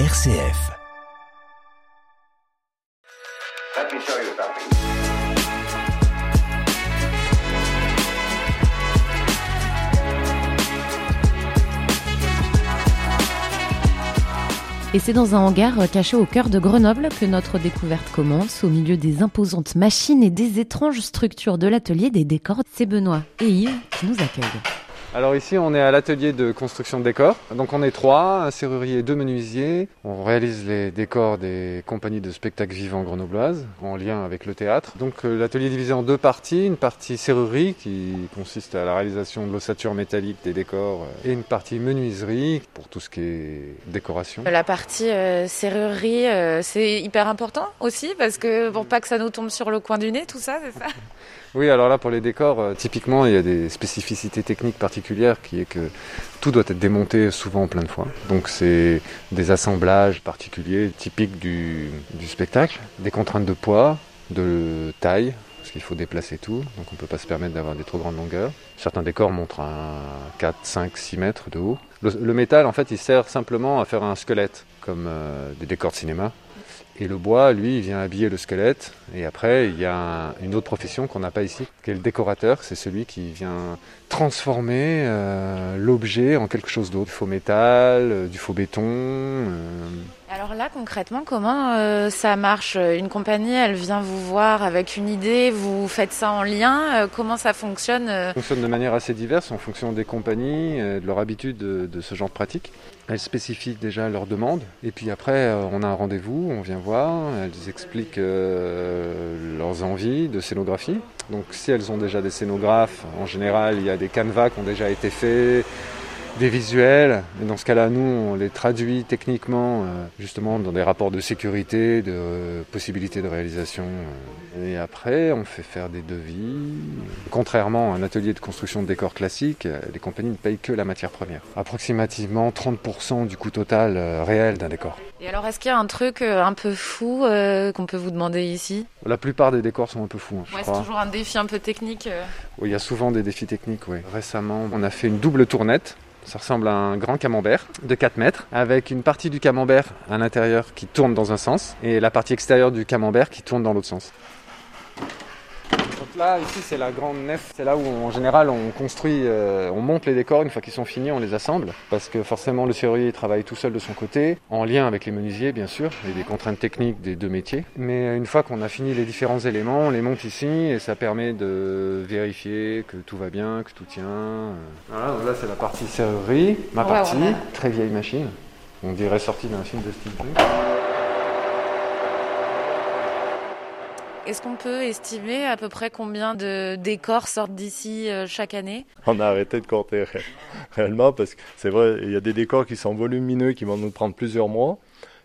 RCF. Let me show you something. Et c'est dans un hangar euh, caché au cœur de Grenoble que notre découverte commence, au milieu des imposantes machines et des étranges structures de l'atelier des décors. C'est Benoît et Yves qui nous accueillent. Alors ici, on est à l'atelier de construction de décors. Donc on est trois, un serrurier et deux menuisiers. On réalise les décors des compagnies de spectacles vivants grenobloises en lien avec le théâtre. Donc euh, l'atelier est divisé en deux parties. Une partie serrurerie qui consiste à la réalisation de l'ossature métallique des décors euh, et une partie menuiserie pour tout ce qui est décoration. La partie euh, serrurerie, euh, c'est hyper important aussi parce que pour pas que ça nous tombe sur le coin du nez, tout ça, c'est ça? Oui, alors là pour les décors, euh, typiquement il y a des spécificités techniques particulières qui est que tout doit être démonté souvent en plein de fois. Donc c'est des assemblages particuliers typiques du, spectacle, des contraintes de poids, de taille, parce qu'il faut déplacer tout, donc on ne peut pas se permettre d'avoir des trop grandes longueurs. Certains décors montrent à 4, 5, 6 mètres de haut. Le, le métal en fait il sert simplement à faire un squelette, comme euh, des décors de cinéma. Et le bois, lui, il vient habiller le squelette. Et après, il y a un- une autre profession qu'on n'a pas ici, qui est le décorateur. C'est celui qui vient transformer euh, l'objet en quelque chose d'autre. Du faux métal, euh, du faux béton. euh. Alors là, concrètement, comment euh, ça marche? Une compagnie, elle vient vous voir avec une idée, vous faites ça en lien, euh, comment ça fonctionne euh? Ça fonctionne de manière assez diverse en fonction des compagnies, euh, de leur habitude de, de ce genre de pratique. Elles spécifient déjà leurs demandes. Et puis après, euh, on a un rendez-vous, on vient voir, elles expliquent euh, leurs envies de scénographie. Donc si elles ont déjà des scénographes, en général, il y a des canevas qui ont déjà été faits, des visuels. Et dans ce cas-là, nous, on les traduit techniquement, euh, justement, dans des rapports de sécurité, de euh, possibilités de réalisation. euh. Et après, on fait faire des devis. Contrairement à un atelier de construction de décors classique, les compagnies ne payent que la matière première. Approximativement 30% du coût total réel d'un décor. Et alors, est-ce qu'il y a un truc un peu fou euh, qu'on peut vous demander ici? La plupart des décors sont un peu fous, hein, Ouais, c'est toujours un défi un peu technique. euh. Oui, il y a souvent des défis techniques, oui. Récemment, on a fait une double tournette. Ça ressemble à un grand camembert de 4 mètres, avec une partie du camembert à l'intérieur qui tourne dans un sens, et la partie extérieure du camembert qui tourne dans l'autre sens. Là, ici, c'est la grande nef. C'est là où, en général, on construit, euh, on monte les décors. Une fois qu'ils sont finis, on les assemble. Parce que forcément, le serrurier il travaille tout seul de son côté, en lien avec les menuisiers, bien sûr, et des contraintes techniques des deux métiers. Mais une fois qu'on a fini les différents éléments, on les monte ici, et ça permet de vérifier que tout va bien, que tout tient. Voilà, donc là, c'est la partie serrurerie, ma Ouais, partie, très vieille machine. On dirait sortie d'un film de steampunk. Est-ce qu'on peut estimer à peu près combien de décors sortent d'ici euh, chaque année? On a arrêté de compter ré- réellement parce que c'est vrai, il y a des décors qui sont volumineux qui vont nous prendre plusieurs mois.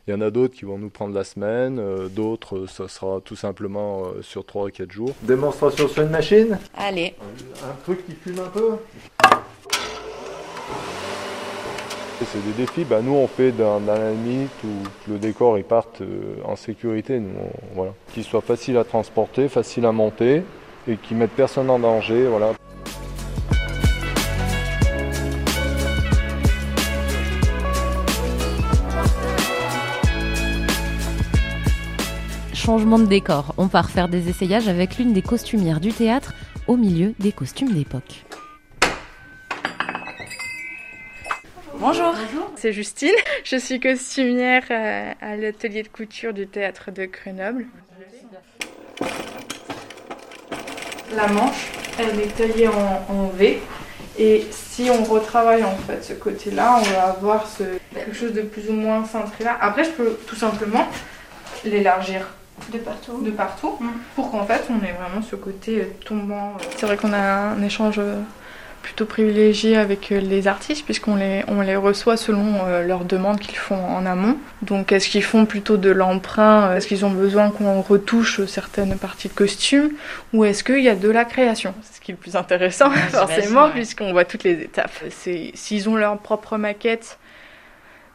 Il y en a d'autres qui vont nous prendre la semaine, euh, d'autres euh, ça sera tout simplement sur 3 à 4 jours. Démonstration sur une machine? Allez, Un truc qui fume un peu? C'est des défis, bah, nous on fait la limite où le décor il parte euh, en sécurité, qu'il soit facile à transporter, facile à monter et qui mette personne en danger, voilà. Changement de décor, on part faire des essayages avec l'une des costumières du théâtre au milieu des costumes d'époque. Bonjour. C'est Justine, je suis costumière euh, à l'atelier de couture du théâtre de Grenoble. La manche, elle est taillée en, en V et si on retravaille en fait ce côté-là, on va avoir ce, quelque chose de plus ou moins cintré là. Après, je peux tout simplement l'élargir De partout. de partout Mm. pour qu'en fait on ait vraiment ce côté euh, tombant. C'est vrai qu'on a un échange euh, plutôt privilégié avec euh, les artistes puisqu'on les, on les reçoit selon euh, leurs demandes qu'ils font en amont. Donc est-ce qu'ils font plutôt de l'emprunt euh, Est-ce qu'ils ont besoin qu'on retouche certaines parties de costume Ou est-ce qu'il y a de la création? C'est ce qui est le plus intéressant forcément ouais. puisqu'on voit toutes les étapes. C'est S'ils ont leur propre maquette,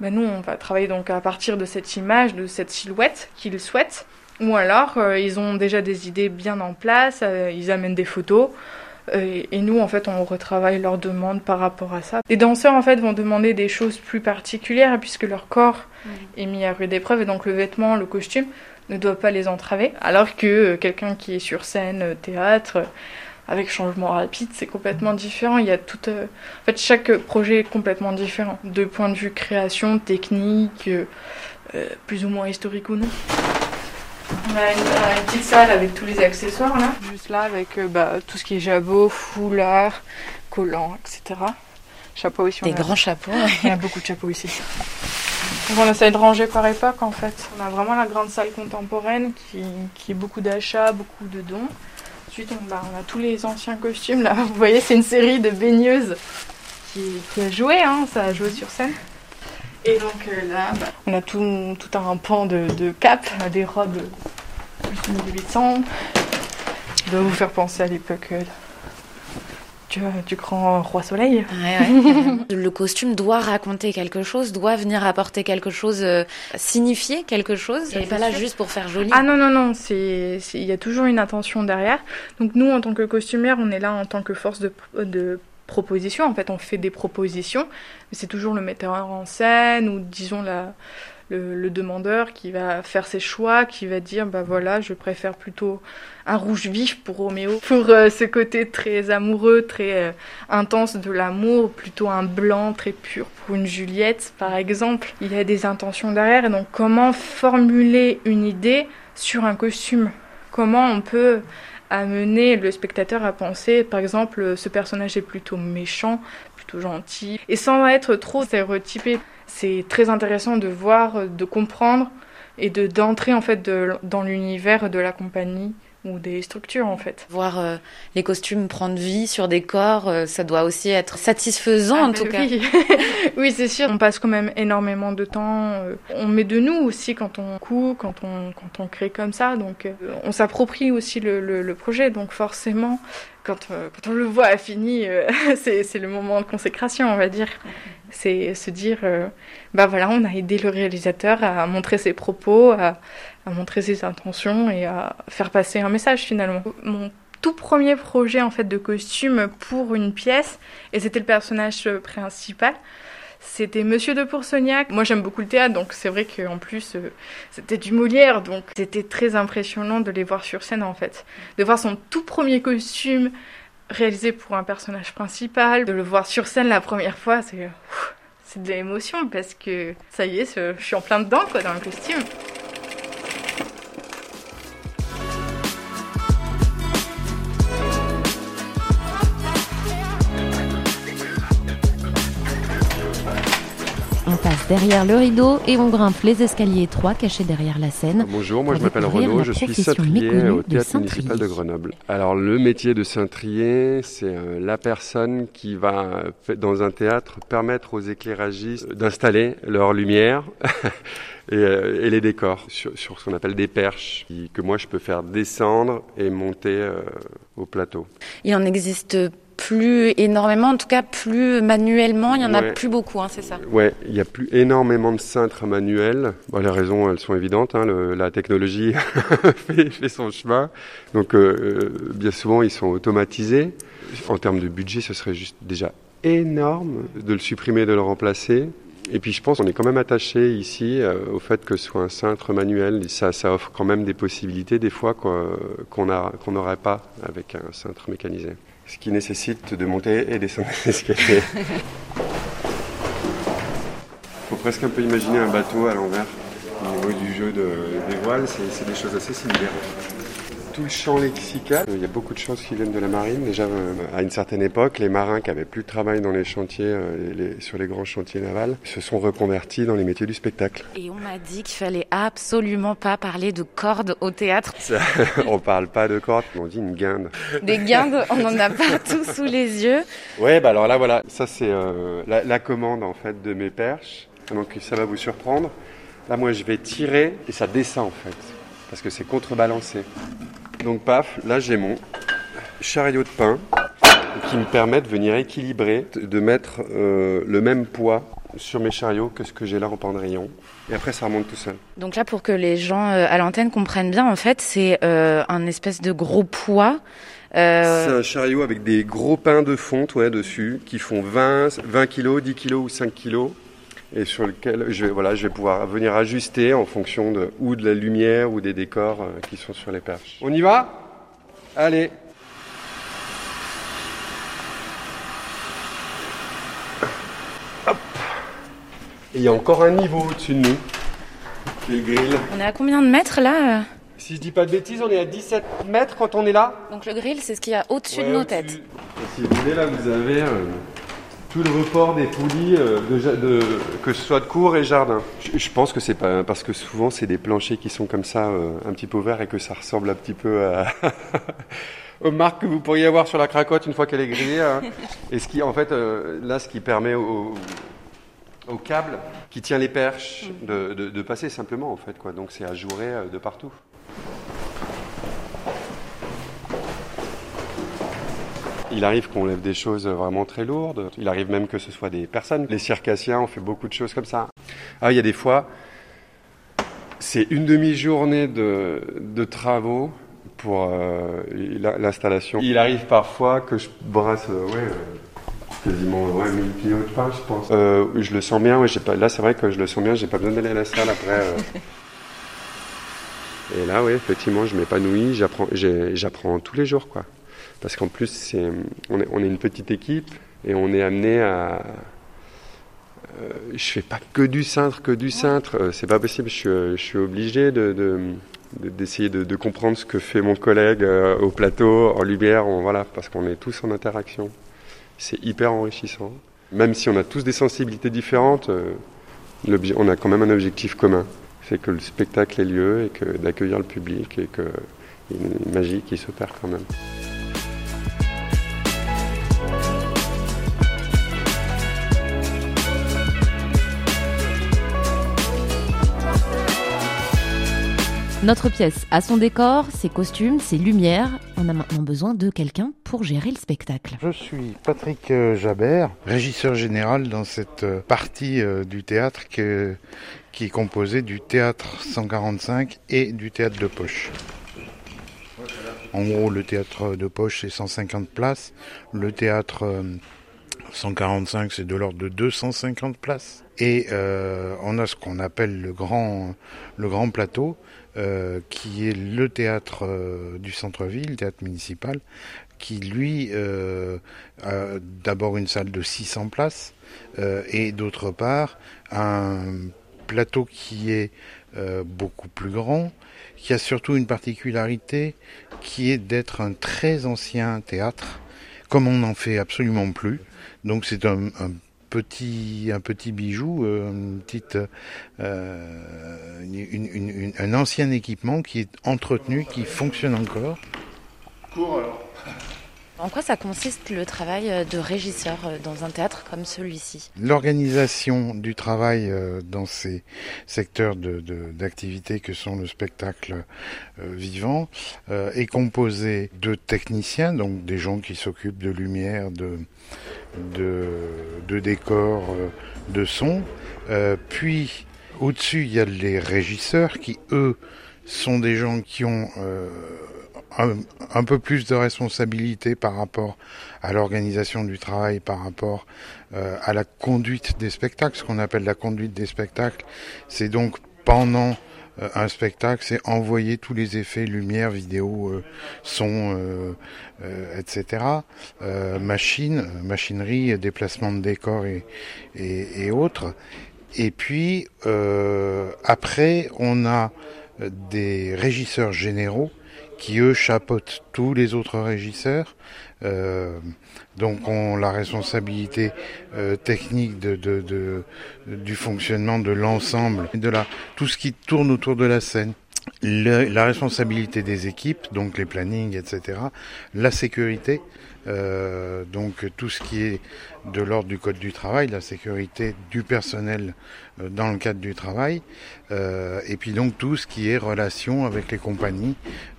ben nous on va travailler donc à partir de cette image, de cette silhouette qu'ils souhaitent. Ou alors, euh, ils ont déjà des idées bien en place, euh, ils amènent des photos. Et, et nous, en fait, on retravaille leurs demandes par rapport à ça. Les danseurs, en fait, vont demander des choses plus particulières puisque leur corps est mis à rude épreuve et donc le vêtement, le costume ne doit pas les entraver. Alors que euh, quelqu'un qui est sur scène, euh, théâtre, euh, avec changement rapide, c'est complètement différent. Il y a tout, euh, en fait, chaque projet est complètement différent, de point de vue création, technique, euh, plus ou moins historique ou non. On a une, a une petite salle avec tous les accessoires là, juste là avec euh, bah, tout ce qui est jabot, foulard, collant, etc. Chapeau aussi. on Des a- grands chapeaux. il y a beaucoup de chapeaux ici. Donc on essaie de ranger par époque en fait. On a vraiment la grande salle contemporaine qui, qui est beaucoup d'achats, beaucoup de dons. Ensuite on, bah, on a tous les anciens costumes là. Vous voyez c'est une série de baigneuses qui, qui a joué, hein, ça a joué sur scène. Et donc euh, là bah, on a tout, tout un pan de, de capes, des robes plus 1800. qui doit vous faire penser à l'époque euh, du, du grand roi soleil. Ouais, ouais, carrément. le costume doit raconter quelque chose, doit venir apporter quelque chose, euh, signifier quelque chose. Il n'est pas là juste pour faire joli. Ah non, non, non, il y a toujours une intention derrière. Donc nous, en tant que costumière, on est là en tant que force de, de proposition. En fait, on fait des propositions, mais c'est toujours le metteur en scène ou disons la, le, le demandeur qui va faire ses choix, qui va dire, bah voilà, je préfère plutôt un rouge vif pour Roméo, pour euh, ce côté très amoureux, très euh, intense de l'amour, plutôt un blanc très pur pour une Juliette, par exemple. Il y a des intentions derrière, et donc comment formuler une idée sur un costume? Comment on peut amener le spectateur à penser, par exemple, ce personnage est plutôt méchant, plutôt gentil, et sans être trop stéréotypé. C'est très intéressant de voir, de comprendre et de d'entrer en fait dans l'univers de la compagnie ou des structures en fait. Voir euh, les costumes prendre vie sur des corps, euh, ça doit aussi être satisfaisant Ah, en bah tout cas. oui. c'est sûr. On passe quand même énormément de temps. euh, On met de nous aussi quand on coud, quand on, quand on crée comme ça. Donc, euh, on s'approprie aussi le, le, le projet. Donc, forcément, quand, euh, quand on le voit fini, euh, c'est c'est le moment de consécration, on va dire. C'est se dire, euh, bah voilà, on a aidé le réalisateur à montrer ses propos, à, montrer ses intentions et à faire passer un message finalement. Mon tout premier projet en fait de costume pour une pièce et c'était le personnage euh, principal. C'était Monsieur de Poursognac. Moi, j'aime beaucoup le théâtre, donc c'est vrai qu'en plus, euh, c'était du Molière, donc c'était très impressionnant de les voir sur scène, en fait. De voir son tout premier costume réalisé pour un personnage principal, de le voir sur scène la première fois, c'est... de l'émotion parce que ça y est, je suis en plein dedans quoi dans le costume. Derrière le rideau et on grimpe les escaliers étroits cachés derrière la scène. Bonjour, moi je m'appelle Renaud, je suis cintrier au de théâtre municipal de. Grenoble. Alors le métier de cintrier, c'est euh, la personne qui va euh, dans un théâtre permettre aux éclairagistes d'installer leur lumière et, euh, et les décors sur, sur ce qu'on appelle des perches qui- que moi je peux faire descendre et monter euh, au plateau. Il en existe plus énormément, en tout cas plus manuellement, il y en a plus beaucoup, hein, c'est ça. Ouais, il n'y a plus énormément de cintres manuels. Bon, les raisons, elles sont évidentes. hein, le- la technologie fait, fait son chemin. Donc, euh, euh, bien souvent, ils sont automatisés. En termes de budget, ce serait juste déjà énorme de le supprimer, de le remplacer. Et puis, je pense qu'on est quand même attaché ici euh, au fait que ce soit un cintre manuel. Ça, ça offre quand même des possibilités, des fois, qu'on n'aurait pas avec un cintre mécanisé. Ce qui nécessite de monter et descendre les escaliers. faut presque un peu imaginer un bateau à l'envers. Au niveau du jeu de- des voiles, c'est c'est des choses assez similaires. Tout le champ lexical, il y a beaucoup de choses qui viennent de la marine. Déjà, euh, à une certaine époque, les marins qui avaient plus de travail dans les chantiers, euh, les- sur les grands chantiers navals, se sont reconvertis dans les métiers du spectacle. Et on m'a dit qu'il fallait absolument pas parler de cordes au théâtre. Ça, on parle pas de cordes, on dit une guinde. Des guindes, on en a partout sous les yeux. Ouais, bah alors là, voilà, ça c'est euh, la, la commande en fait de mes perches. Donc ça va vous surprendre. Là, moi, je vais tirer et ça descend en fait, parce que c'est contrebalancé. Donc paf, là j'ai mon chariot de pain qui me permet de venir équilibrer, de- de mettre euh, le même poids sur mes chariots que ce que j'ai là en pendrillon. Et après, ça remonte tout seul. Donc là, pour que les gens euh, à l'antenne comprennent bien, en fait, c'est euh, un espèce de gros poids C'est un chariot avec des gros pains de fonte ouais, dessus qui font 20, 20 kg, 10 kg ou 5 kg et sur lequel je vais, voilà, je vais pouvoir venir ajuster en fonction de, ou de la lumière ou des décors euh, qui sont sur les perches. On y va? Allez. Hop. Et il y a encore un niveau au-dessus de nous, qui est le grill. on est à combien de mètres là Si je dis pas de bêtises, on est à 17 mètres quand on est là. Donc le grill, c'est ce qu'il y a au-dessus de nos têtes. Et si vous voulez, là, vous avez euh, tout le report des poulies, euh, de, ja- de- que ce soit de cour et jardin. Je, je pense que c'est pas parce que souvent c'est des planchers qui sont comme ça, euh, un petit peu ouverts et que ça ressemble un petit peu à aux marques que vous pourriez avoir sur la cracotte une fois qu'elle est grillée. hein. Et ce qui, en fait, euh, là, ce qui permet au, au câble qui tient les perches de, de- de passer simplement, en fait, quoi. Donc c'est ajouré de partout. Il arrive qu'on lève des choses vraiment très lourdes. Il arrive même que ce soit des personnes. Les circassiens, on fait beaucoup de choses comme ça. Ah, il y a des fois, c'est une demi-journée de, de travaux pour euh, la- l'installation. Il arrive parfois que je brasse, euh, ouais, euh, quasiment ouais, 1000 kilos de pain, je pense. Je le sens bien. Ouais, j'ai pas, là, c'est vrai que je le sens bien. J'ai pas besoin d'aller à la salle après. Et là, oui, effectivement, je m'épanouis. J'apprends tous les jours, quoi. Parce qu'en plus, on, est, une petite équipe et on est amené à. Euh, je fais pas que du cintre, que du cintre. Euh, c'est pas possible. Je suis, obligé de, de- de- d'essayer de, comprendre ce que fait mon collègue euh, au plateau, en lumière, voilà, parce qu'on est tous en interaction. C'est hyper enrichissant. Même si on a tous des sensibilités différentes, euh, on a quand même un objectif commun. C'est que le spectacle ait lieu et que d'accueillir le public et qu'il y ait une magie qui s'opère quand même. Notre pièce a son décor, ses costumes, ses lumières. On a maintenant besoin de quelqu'un pour gérer le spectacle. Je suis Patrick euh, Jabert, régisseur général dans cette euh, partie euh, du théâtre qui est composée du théâtre 145 et du théâtre de poche. En gros, le théâtre de poche, c'est 150 places. Le théâtre euh, 145, c'est de l'ordre de 250 places. Et euh, on a ce qu'on appelle le grand, le grand plateau, euh, qui est le théâtre euh, du centre-ville, le théâtre municipal, qui lui euh, a d'abord une salle de 600 places euh, et d'autre part un plateau qui est beaucoup plus grand, qui a surtout une particularité qui est d'être un très ancien théâtre, comme on n'en fait absolument plus. Donc c'est un, un petit un petit bijou, euh, une petite euh, un ancien équipement qui est entretenu, qui fonctionne encore. En quoi ça consiste le travail euh, de régisseur euh, dans un théâtre comme celui-ci? L'organisation du travail euh, dans ces secteurs de- de- d'activité que sont le spectacle vivant est composée de techniciens, donc des gens qui s'occupent de lumière, de, de, de décor, euh, de son. Puis au-dessus, il y a les régisseurs qui, eux, sont des gens qui ont un, peu plus de responsabilité par rapport à l'organisation du travail, par rapport euh, à la conduite des spectacles. Ce qu'on appelle la conduite des spectacles, c'est donc pendant euh, un spectacle, c'est envoyer tous les effets, lumière, vidéo, euh, son, euh, etc. Machine, machinerie, déplacement de décors et, et, et autres. Et puis après, on a des régisseurs généraux qui eux chapeautent tous les autres régisseurs. Euh, donc ont la responsabilité euh, technique de, de, de- du fonctionnement de l'ensemble, de la, tout ce qui tourne autour de la scène. La responsabilité des équipes, donc les plannings, etc. La sécurité, euh, donc tout ce qui est de l'ordre du code du travail, la sécurité du personnel euh, dans le cadre du travail, euh, et puis donc tout ce qui est relation avec les compagnies,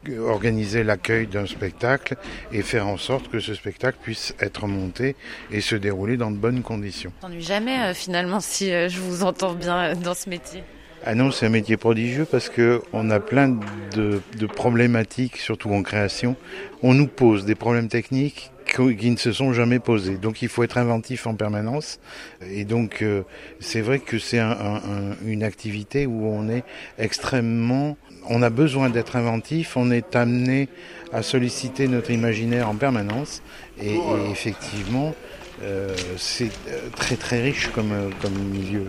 euh, organiser l'accueil d'un spectacle et faire en sorte que ce spectacle puisse être monté et se dérouler dans de bonnes conditions. Je t'ennuie jamais euh, finalement si je vous entends bien dans ce métier. Ah non, c'est un métier prodigieux parce que on a plein de, de problématiques, surtout en création. On nous pose des problèmes techniques qui ne se sont jamais posés. Donc il faut être inventif en permanence. Et donc euh, c'est vrai que c'est un- un- une activité où on est extrêmement... On a besoin d'être inventif, on est amené à solliciter notre imaginaire en permanence. Et, et effectivement, euh, c'est euh, très très riche comme, euh, comme milieu.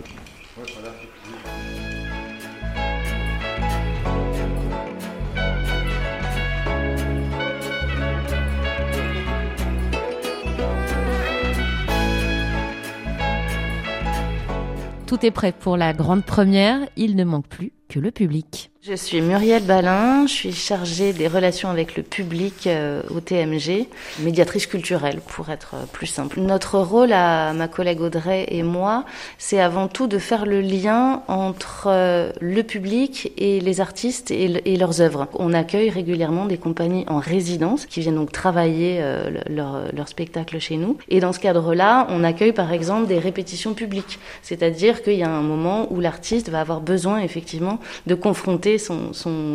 Tout est prêt pour la grande première, il ne manque plus que le public. Je suis Muriel Balin, je suis chargée des relations avec le public euh, au TMG, médiatrice culturelle pour être euh, plus simple. Notre rôle à ma collègue Audrey et moi, c'est avant tout de faire le lien entre euh, le public et les artistes et, le- et leurs œuvres. On accueille régulièrement des compagnies en résidence qui viennent donc travailler le- leur, leur spectacle chez nous. Et dans ce cadre-là, on accueille par exemple des répétitions publiques, c'est-à-dire qu'il y a un moment où l'artiste va avoir besoin effectivement de confronter son,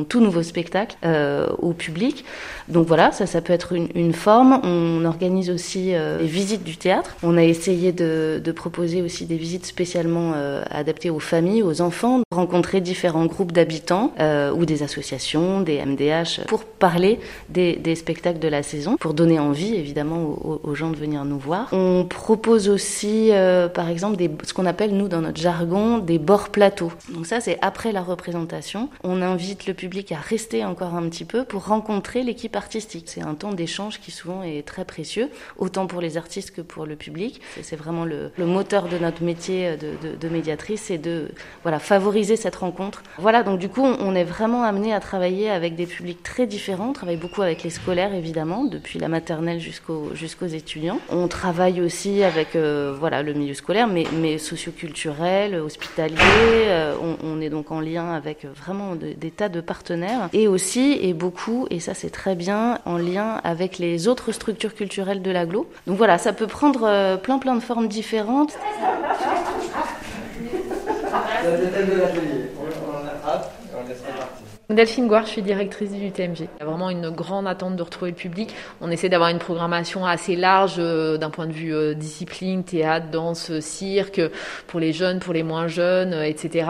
tout nouveau spectacle euh, au public. Donc voilà, ça, ça peut être une, forme. On organise aussi euh, des visites du théâtre. On a essayé de, proposer aussi des visites spécialement euh, adaptées aux familles, aux enfants, rencontrer différents groupes d'habitants ou des associations, des MDH, pour parler des, spectacles de la saison, pour donner envie évidemment aux, gens de venir nous voir. On propose aussi, par exemple, ce qu'on appelle nous dans notre jargon des bords plateaux. Donc ça, c'est après la représentation. On invite le public à rester encore un petit peu pour rencontrer l'équipe artistique. C'est un temps d'échange qui souvent est très précieux, autant pour les artistes que pour le public. C'est- vraiment le, moteur de notre métier de, médiatrice, c'est de voilà favoriser cette rencontre. Voilà, donc du coup, on, est vraiment amené à travailler avec des publics très différents. On travaille beaucoup avec les scolaires évidemment, depuis la maternelle jusqu'aux jusqu'aux étudiants. On travaille aussi avec euh, voilà le milieu scolaire, mais mais socioculturel, hospitalier. Euh, on est donc en lien avec vraiment de- des tas de partenaires et aussi et beaucoup et ça c'est très bien en lien avec les autres structures culturelles de l'agglo. Donc voilà, ça peut prendre euh, plein plein de formes différentes. Delphine Gouard, je suis directrice du TMG. Il y a vraiment une grande attente de retrouver le public. On essaie d'avoir une programmation assez large euh, d'un point de vue euh, discipline, théâtre, danse, cirque, pour les jeunes, pour les moins jeunes, euh, etc.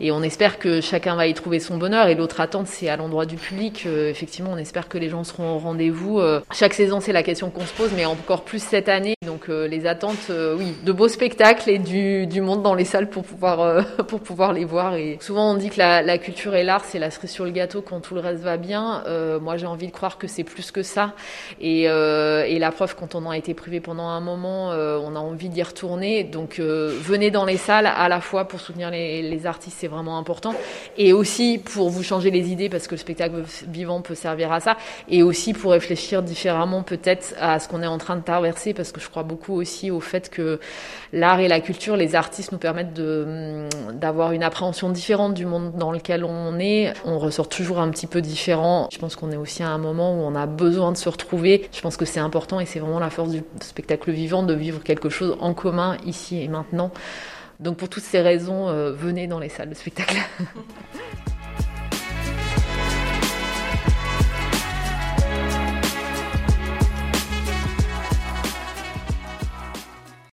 Et on espère que chacun va y trouver son bonheur. Et l'autre attente, c'est à l'endroit du public. Effectivement, on espère que les gens seront au rendez-vous. Chaque saison, c'est la question qu'on se pose, mais encore plus cette année. Donc les attentes, oui, de beaux spectacles et du, monde dans les salles pour pouvoir, pour pouvoir les voir. Et souvent, on dit que la, la culture et l'art, c'est la cerise sur le gâteau quand tout le reste va bien. Euh, moi, j'ai envie de croire que c'est plus que ça. Et, euh, et la preuve, quand on en a été privé pendant un moment, euh, on a envie d'y retourner. Donc, euh, venez dans les salles à la fois pour soutenir les, les artistes, c'est vraiment important, et aussi pour vous changer les idées parce que le spectacle vivant peut servir à ça, et aussi pour réfléchir différemment peut-être à ce qu'on est en train de traverser parce que je crois beaucoup aussi au fait que l'art et la culture, les artistes nous permettent d'avoir une appréhension différente du monde dans lequel on est. On ressort toujours un petit peu différent. Je pense qu'on est aussi à un moment où on a besoin de se retrouver. Je pense que c'est important et c'est vraiment la force du spectacle vivant de vivre quelque chose en commun ici et maintenant. Donc pour toutes ces raisons, euh, venez dans les salles de spectacle.